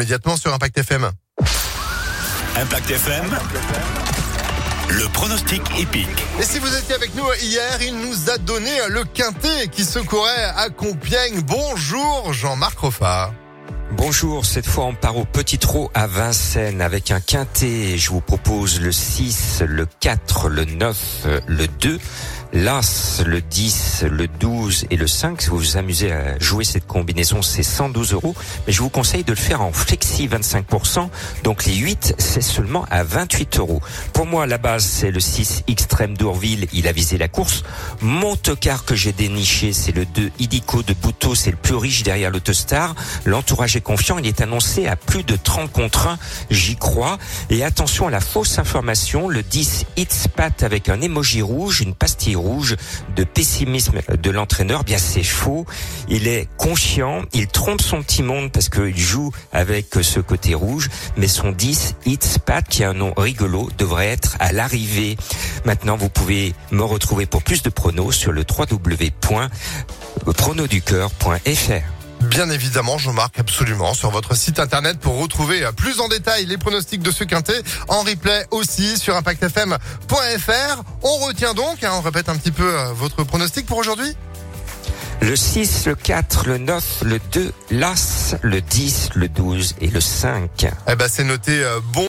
immédiatement sur Impact FM. Impact FM. Le pronostic épique. Et si vous étiez avec nous hier, il nous a donné le quintet qui se courait à Compiègne. Bonjour Jean-Marc Roffard. Bonjour, cette fois on part au Petit Trot à Vincennes avec un quintet. Je vous propose le 6, le 4, le 9, le 2 l'As, le 10, le 12 et le 5. Si vous vous amusez à jouer cette combinaison, c'est 112 euros. Mais je vous conseille de le faire en flexi 25%. Donc les 8, c'est seulement à 28 euros. Pour moi, la base, c'est le 6 Extrême d'Ourville. Il a visé la course. Mon tocard que j'ai déniché, c'est le 2 Idico de Bouteau. C'est le plus riche derrière l'autostar. L'entourage est confiant. Il est annoncé à plus de 30 contre 1. J'y crois. Et attention à la fausse information. Le 10 Pat avec un émoji rouge, une pastille rouge de pessimisme de l'entraîneur, bien c'est faux. Il est conscient, il trompe son petit monde parce qu'il joue avec ce côté rouge, mais son 10, It's Pat, qui a un nom rigolo, devrait être à l'arrivée. Maintenant, vous pouvez me retrouver pour plus de pronos sur le www.pronoducœur.fr. Bien évidemment, Jean-Marc, absolument, sur votre site internet pour retrouver plus en détail les pronostics de ce quintet, en replay aussi sur impactfm.fr. On retient donc, hein, on répète un petit peu euh, votre pronostic pour aujourd'hui le 6, le 4, le 9, le 2, l'As, le 10, le 12 et le 5. Eh ben c'est noté euh, bon